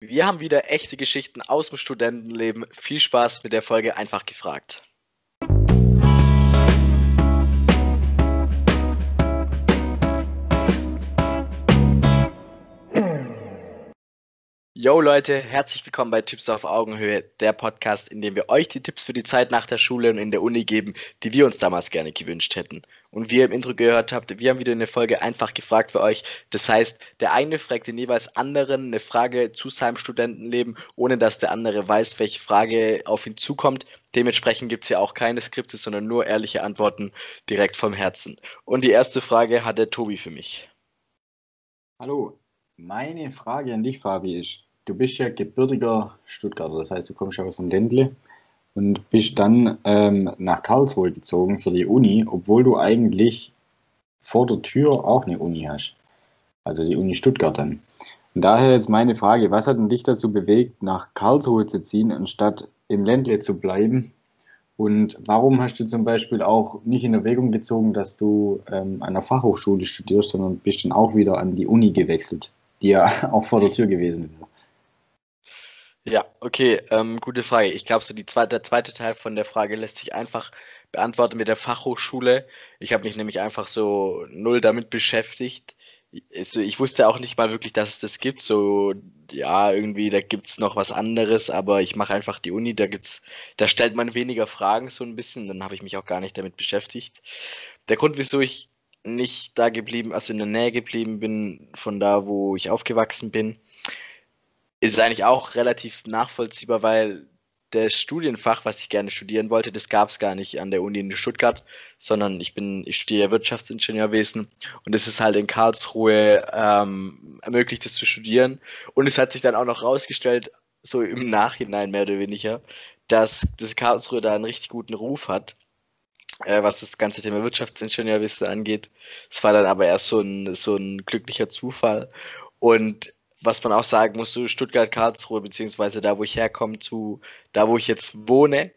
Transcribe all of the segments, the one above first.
Wir haben wieder echte Geschichten aus dem Studentenleben. Viel Spaß mit der Folge einfach gefragt. Yo Leute, herzlich willkommen bei Tipps auf Augenhöhe, der Podcast, in dem wir euch die Tipps für die Zeit nach der Schule und in der Uni geben, die wir uns damals gerne gewünscht hätten. Und wie ihr im Intro gehört habt, wir haben wieder eine Folge einfach gefragt für euch. Das heißt, der eine fragt den jeweils anderen eine Frage zu seinem Studentenleben, ohne dass der andere weiß, welche Frage auf ihn zukommt. Dementsprechend gibt es ja auch keine Skripte, sondern nur ehrliche Antworten direkt vom Herzen. Und die erste Frage hat der Tobi für mich. Hallo, meine Frage an dich, Fabi, ist, du bist ja gebürtiger Stuttgarter, das heißt, du kommst ja aus dem Ländle und bist dann ähm, nach Karlsruhe gezogen für die Uni, obwohl du eigentlich vor der Tür auch eine Uni hast. Also die Uni Stuttgart dann. Und daher jetzt meine Frage, was hat denn dich dazu bewegt, nach Karlsruhe zu ziehen, anstatt im Ländle zu bleiben? Und warum hast du zum Beispiel auch nicht in Erwägung gezogen, dass du ähm, an der Fachhochschule studierst, sondern bist dann auch wieder an die Uni gewechselt, die ja auch vor der Tür gewesen wäre? Ja, okay, ähm, gute Frage. Ich glaube, so die zweite, der zweite Teil von der Frage lässt sich einfach beantworten mit der Fachhochschule. Ich habe mich nämlich einfach so null damit beschäftigt. Also ich wusste auch nicht mal wirklich, dass es das gibt. So, ja, irgendwie, da gibt es noch was anderes, aber ich mache einfach die Uni, da gibt's, da stellt man weniger Fragen so ein bisschen, dann habe ich mich auch gar nicht damit beschäftigt. Der Grund, wieso ich nicht da geblieben, also in der Nähe geblieben bin, von da, wo ich aufgewachsen bin, ist eigentlich auch relativ nachvollziehbar, weil das Studienfach, was ich gerne studieren wollte, das gab es gar nicht an der Uni in Stuttgart, sondern ich bin, ich studiere Wirtschaftsingenieurwesen und es ist halt in Karlsruhe ähm, ermöglicht, das zu studieren. Und es hat sich dann auch noch rausgestellt, so im Nachhinein mehr oder weniger, dass das Karlsruhe da einen richtig guten Ruf hat, äh, was das ganze Thema Wirtschaftsingenieurwesen angeht. Es war dann aber erst so ein, so ein glücklicher Zufall. Und was man auch sagen muss, so Stuttgart-Karlsruhe, beziehungsweise da, wo ich herkomme, zu da, wo ich jetzt wohne,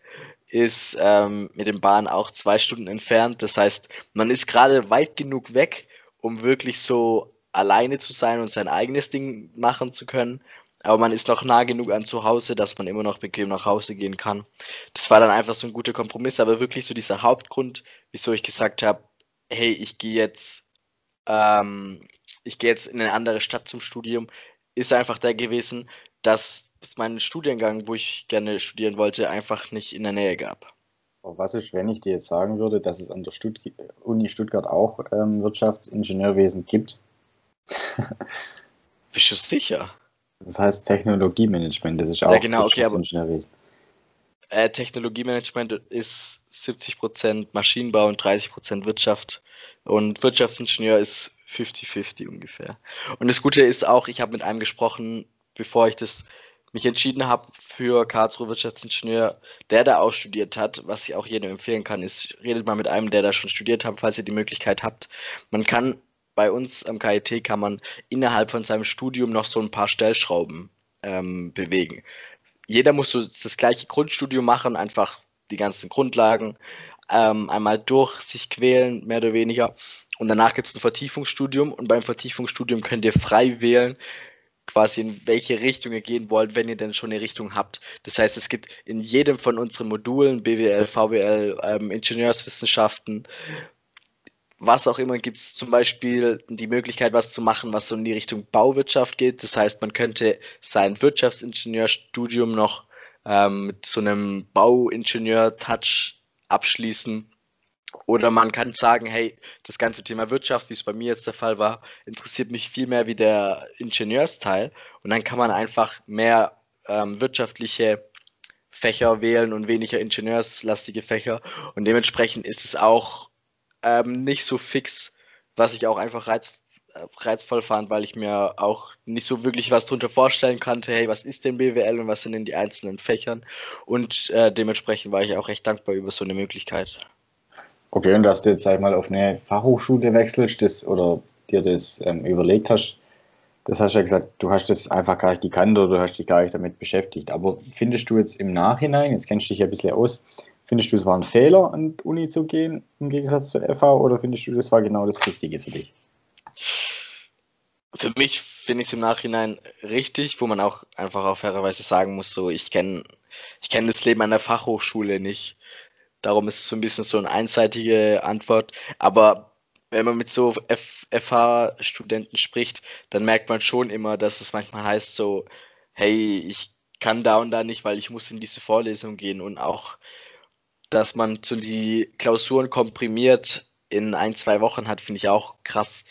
ist ähm, mit dem Bahn auch zwei Stunden entfernt. Das heißt, man ist gerade weit genug weg, um wirklich so alleine zu sein und sein eigenes Ding machen zu können. Aber man ist noch nah genug an zu Hause, dass man immer noch bequem nach Hause gehen kann. Das war dann einfach so ein guter Kompromiss, aber wirklich so dieser Hauptgrund, wieso ich gesagt habe, hey, ich gehe jetzt, ähm, ich gehe jetzt in eine andere Stadt zum Studium, ist einfach der gewesen, dass es meinen Studiengang, wo ich gerne studieren wollte, einfach nicht in der Nähe gab. Was ist, wenn ich dir jetzt sagen würde, dass es an der Stutt Uni Stuttgart auch ähm, Wirtschaftsingenieurwesen gibt? Bist du sicher? Das heißt Technologiemanagement, das ist auch ja, genau, Wirtschaftsingenieurwesen. Äh, Technologiemanagement ist 70% Maschinenbau und 30% Wirtschaft. Und Wirtschaftsingenieur ist 50-50 ungefähr. Und das Gute ist auch, ich habe mit einem gesprochen, bevor ich das mich entschieden habe für Karlsruhe Wirtschaftsingenieur, der da auch studiert hat, was ich auch jedem empfehlen kann, ist, redet mal mit einem, der da schon studiert hat, falls ihr die Möglichkeit habt. Man kann bei uns am KIT kann man innerhalb von seinem Studium noch so ein paar Stellschrauben ähm, bewegen. Jeder muss so das gleiche Grundstudium machen, einfach die ganzen Grundlagen ähm, einmal durch sich quälen, mehr oder weniger. Und danach gibt es ein Vertiefungsstudium und beim Vertiefungsstudium könnt ihr frei wählen, quasi in welche Richtung ihr gehen wollt, wenn ihr denn schon eine Richtung habt. Das heißt, es gibt in jedem von unseren Modulen, BWL, VWL, ähm, Ingenieurswissenschaften, was auch immer, gibt es zum Beispiel die Möglichkeit, was zu machen, was so in die Richtung Bauwirtschaft geht. Das heißt, man könnte sein Wirtschaftsingenieurstudium noch ähm, mit so einem Bauingenieur-Touch abschließen oder man kann sagen, hey, das ganze Thema Wirtschaft, wie es bei mir jetzt der Fall war, interessiert mich viel mehr wie der Ingenieursteil. Und dann kann man einfach mehr ähm, wirtschaftliche Fächer wählen und weniger ingenieurslastige Fächer. Und dementsprechend ist es auch ähm, nicht so fix, was ich auch einfach reiz, äh, reizvoll fand, weil ich mir auch nicht so wirklich was darunter vorstellen konnte, hey, was ist denn BWL und was sind denn die einzelnen Fächern? Und äh, dementsprechend war ich auch recht dankbar über so eine Möglichkeit. Okay, und dass du jetzt, sag ich mal, auf eine Fachhochschule wechselst das, oder dir das ähm, überlegt hast, das hast du ja gesagt, du hast das einfach gar nicht gekannt oder du hast dich gar nicht damit beschäftigt. Aber findest du jetzt im Nachhinein, jetzt kennst du dich ja ein bisschen aus, findest du, es war ein Fehler, an die Uni zu gehen, im Gegensatz zur FH, oder findest du, das war genau das Richtige für dich? für mich finde ich es im Nachhinein richtig, wo man auch einfach auf fairerweise sagen muss, so ich kenne ich kenn das Leben an der Fachhochschule nicht. Darum ist es so ein bisschen so eine einseitige Antwort. Aber wenn man mit so FH-Studenten spricht, dann merkt man schon immer, dass es manchmal heißt so, hey, ich kann da und da nicht, weil ich muss in diese Vorlesung gehen und auch, dass man zu die Klausuren komprimiert in ein, zwei Wochen hat, finde ich auch krass.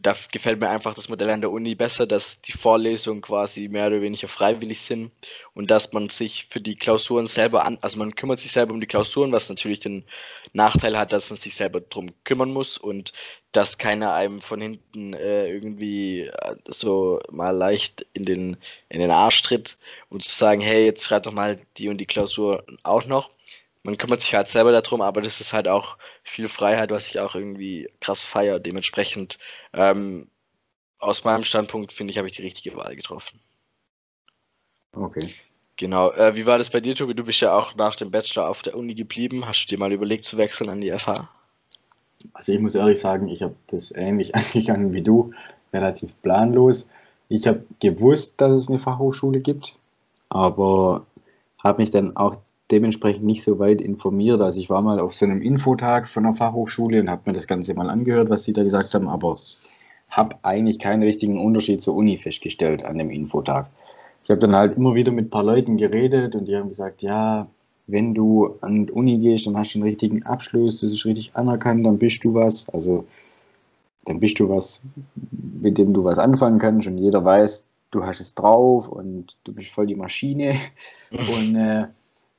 Da gefällt mir einfach das Modell an der Uni besser, dass die Vorlesungen quasi mehr oder weniger freiwillig sind und dass man sich für die Klausuren selber an, also man kümmert sich selber um die Klausuren, was natürlich den Nachteil hat, dass man sich selber drum kümmern muss und dass keiner einem von hinten äh, irgendwie äh, so mal leicht in den, in den Arsch tritt und zu sagen, hey, jetzt schreib doch mal die und die Klausur auch noch man kümmert sich halt selber darum, aber das ist halt auch viel Freiheit, was ich auch irgendwie krass feiere. Dementsprechend, ähm, aus meinem Standpunkt, finde ich, habe ich die richtige Wahl getroffen. Okay. Genau. Äh, wie war das bei dir, Tobi? Du bist ja auch nach dem Bachelor auf der Uni geblieben. Hast du dir mal überlegt zu wechseln an die FH? Also ich muss ehrlich sagen, ich habe das ähnlich angegangen wie du, relativ planlos. Ich habe gewusst, dass es eine Fachhochschule gibt, aber habe mich dann auch dementsprechend nicht so weit informiert. Also ich war mal auf so einem Infotag von der Fachhochschule und habe mir das Ganze mal angehört, was sie da gesagt haben, aber habe eigentlich keinen richtigen Unterschied zur Uni festgestellt an dem Infotag. Ich habe dann halt immer wieder mit ein paar Leuten geredet und die haben gesagt, ja, wenn du an die Uni gehst, dann hast du einen richtigen Abschluss, das ist richtig anerkannt, dann bist du was. Also dann bist du was, mit dem du was anfangen kannst und jeder weiß, du hast es drauf und du bist voll die Maschine. Und äh,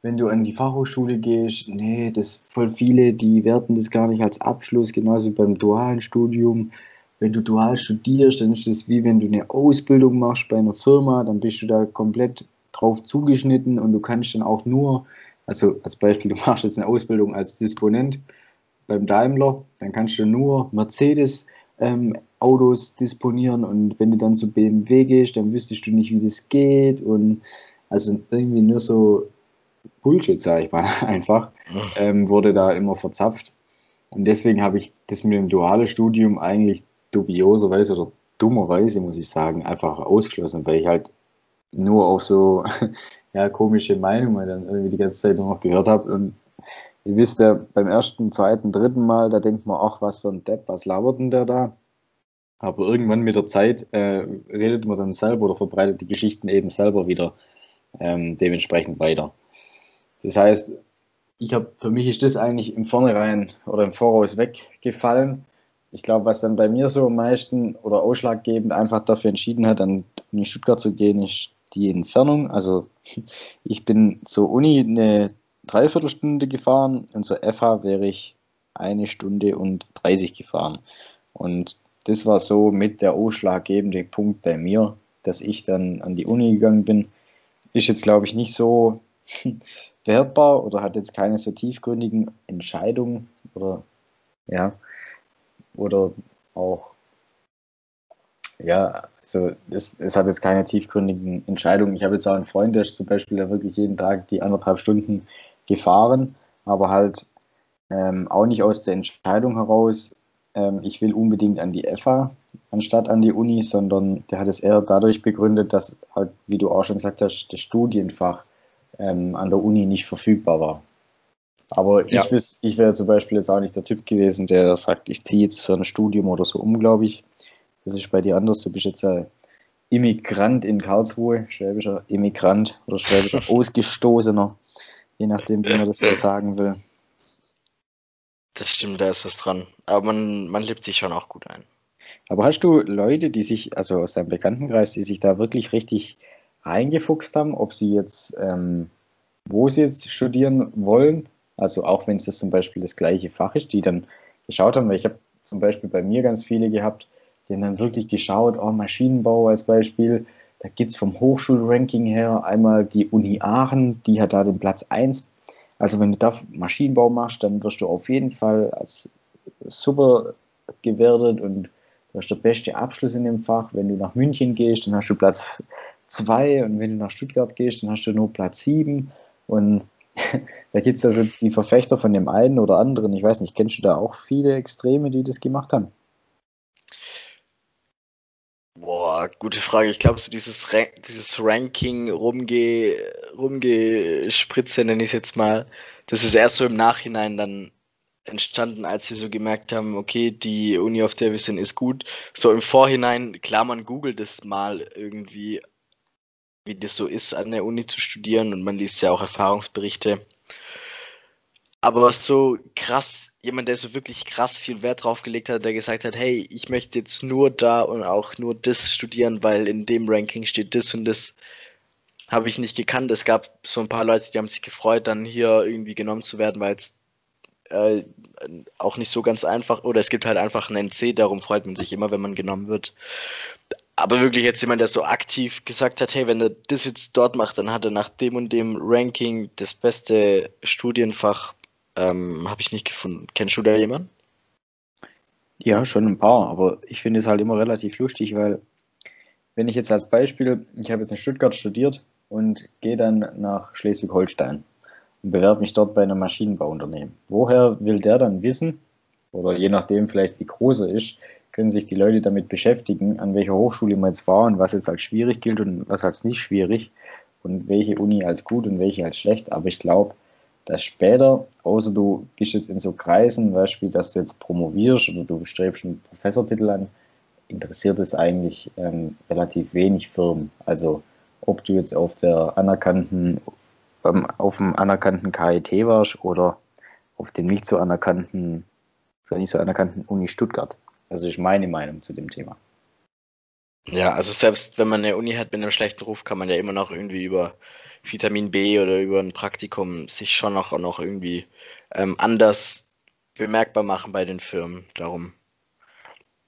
wenn du an die Fachhochschule gehst, nee, das voll viele, die werten das gar nicht als Abschluss, genauso beim dualen Studium. Wenn du dual studierst, dann ist das wie wenn du eine Ausbildung machst bei einer Firma, dann bist du da komplett drauf zugeschnitten und du kannst dann auch nur, also als Beispiel, du machst jetzt eine Ausbildung als Disponent beim Daimler, dann kannst du nur Mercedes ähm, Autos disponieren und wenn du dann zu BMW gehst, dann wüsstest du nicht, wie das geht und also irgendwie nur so Bullshit, sage ich mal einfach, ähm, wurde da immer verzapft. Und deswegen habe ich das mit dem dualen Studium eigentlich dubioserweise oder dummerweise, muss ich sagen, einfach ausgeschlossen, weil ich halt nur auf so ja, komische Meinungen dann irgendwie die ganze Zeit nur noch gehört habe. Und ihr wisst ja, beim ersten, zweiten, dritten Mal, da denkt man, ach, was für ein Depp, was labert denn der da? Aber irgendwann mit der Zeit äh, redet man dann selber oder verbreitet die Geschichten eben selber wieder ähm, dementsprechend weiter. Das heißt, ich habe für mich ist das eigentlich im Vornherein oder im Voraus weggefallen. Ich glaube, was dann bei mir so am meisten oder ausschlaggebend einfach dafür entschieden hat, an Uni Stuttgart zu gehen, ist die Entfernung. Also ich bin zur Uni eine Dreiviertelstunde gefahren und zur FH wäre ich eine Stunde und 30 gefahren. Und das war so mit der ausschlaggebende Punkt bei mir, dass ich dann an die Uni gegangen bin. Ist jetzt, glaube ich, nicht so wertbar oder hat jetzt keine so tiefgründigen Entscheidungen oder ja, oder auch ja, also es, es hat jetzt keine tiefgründigen Entscheidungen. Ich habe jetzt auch einen Freund, der ist zum Beispiel der wirklich jeden Tag die anderthalb Stunden gefahren, aber halt ähm, auch nicht aus der Entscheidung heraus, ähm, ich will unbedingt an die FA anstatt an die Uni, sondern der hat es eher dadurch begründet, dass halt, wie du auch schon gesagt hast, das Studienfach ähm, an der Uni nicht verfügbar war. Aber ja. ich, ich wäre zum Beispiel jetzt auch nicht der Typ gewesen, der sagt, ich ziehe jetzt für ein Studium oder so um, glaube ich. Das ist bei dir anders. Du bist jetzt ein Immigrant in Karlsruhe, schwäbischer Immigrant oder schwäbischer Ausgestoßener, je nachdem, wie man das jetzt sagen will. Das stimmt, da ist was dran. Aber man, man lebt sich schon auch gut ein. Aber hast du Leute, die sich, also aus deinem Bekanntenkreis, die sich da wirklich richtig reingefuchst haben, ob sie jetzt, ähm, wo sie jetzt studieren wollen, also auch wenn es das zum Beispiel das gleiche Fach ist, die dann geschaut haben, weil ich habe zum Beispiel bei mir ganz viele gehabt, die haben dann wirklich geschaut, oh, Maschinenbau als Beispiel, da gibt es vom Hochschulranking her einmal die Uni Aachen, die hat da den Platz 1. Also wenn du da Maschinenbau machst, dann wirst du auf jeden Fall als super gewertet und du hast der beste Abschluss in dem Fach. Wenn du nach München gehst, dann hast du Platz 2 und wenn du nach Stuttgart gehst, dann hast du nur Platz 7 und da gibt es also die Verfechter von dem einen oder anderen. Ich weiß nicht, kennst du da auch viele Extreme, die das gemacht haben? Boah, gute Frage. Ich glaube, so dieses, Ra dieses Ranking rumge rumgespritze, nenne ich es jetzt mal, das ist erst so im Nachhinein dann entstanden, als wir so gemerkt haben, okay, die Uni, auf der wir sind, ist gut. So im Vorhinein, klar, man googelt es mal irgendwie, wie das so ist, an der Uni zu studieren und man liest ja auch Erfahrungsberichte. Aber was so krass, jemand, der so wirklich krass viel Wert drauf gelegt hat, der gesagt hat, hey, ich möchte jetzt nur da und auch nur das studieren, weil in dem Ranking steht das und das, habe ich nicht gekannt. Es gab so ein paar Leute, die haben sich gefreut, dann hier irgendwie genommen zu werden, weil es äh, auch nicht so ganz einfach, oder es gibt halt einfach einen NC, darum freut man sich immer, wenn man genommen wird. Aber wirklich jetzt jemand, der so aktiv gesagt hat, hey, wenn er das jetzt dort macht, dann hat er nach dem und dem Ranking das beste Studienfach ähm, Habe ich nicht gefunden. Kennst du da jemanden? Ja, schon ein paar, aber ich finde es halt immer relativ lustig, weil wenn ich jetzt als Beispiel, ich habe jetzt in Stuttgart studiert und gehe dann nach Schleswig-Holstein und bewerbe mich dort bei einem Maschinenbauunternehmen. Woher will der dann wissen, oder je nachdem vielleicht wie groß er ist, können sich die Leute damit beschäftigen, an welcher Hochschule man jetzt war und was jetzt als schwierig gilt und was als nicht schwierig und welche Uni als gut und welche als schlecht. Aber ich glaube, dass später, außer du gehst jetzt in so Kreisen, Beispiel, dass du jetzt promovierst oder du strebst einen Professortitel an, interessiert es eigentlich ähm, relativ wenig Firmen. Also ob du jetzt auf der anerkannten, beim, auf dem anerkannten KIT warst oder auf dem nicht so anerkannten, nicht so anerkannten Uni Stuttgart. Das ist meine Meinung zu dem Thema. Ja, also selbst wenn man eine Uni hat mit einem schlechten Ruf, kann man ja immer noch irgendwie über Vitamin B oder über ein Praktikum sich schon noch, noch irgendwie ähm, anders bemerkbar machen bei den Firmen. Darum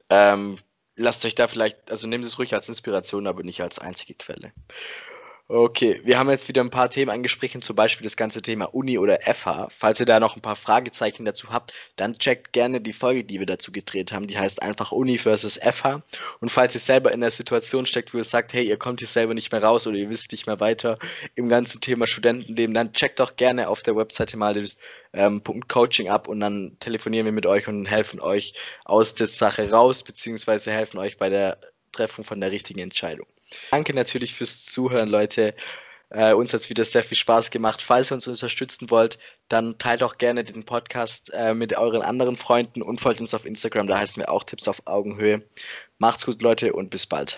ähm, lasst euch da vielleicht, also nehmt es ruhig als Inspiration, aber nicht als einzige Quelle. Okay, wir haben jetzt wieder ein paar Themen angesprochen, zum Beispiel das ganze Thema Uni oder FH. Falls ihr da noch ein paar Fragezeichen dazu habt, dann checkt gerne die Folge, die wir dazu gedreht haben. Die heißt einfach Uni versus FH. Und falls ihr selber in der Situation steckt, wo ihr sagt, hey, ihr kommt hier selber nicht mehr raus oder ihr wisst nicht mehr weiter im ganzen Thema Studentenleben, dann checkt doch gerne auf der Webseite mal das ähm, Punkt Coaching ab und dann telefonieren wir mit euch und helfen euch aus der Sache raus, beziehungsweise helfen euch bei der Treffung von der richtigen Entscheidung. Danke natürlich fürs Zuhören, Leute. Äh, uns hat es wieder sehr viel Spaß gemacht. Falls ihr uns unterstützen wollt, dann teilt auch gerne den Podcast äh, mit euren anderen Freunden und folgt uns auf Instagram. Da heißen wir auch Tipps auf Augenhöhe. Macht's gut, Leute, und bis bald.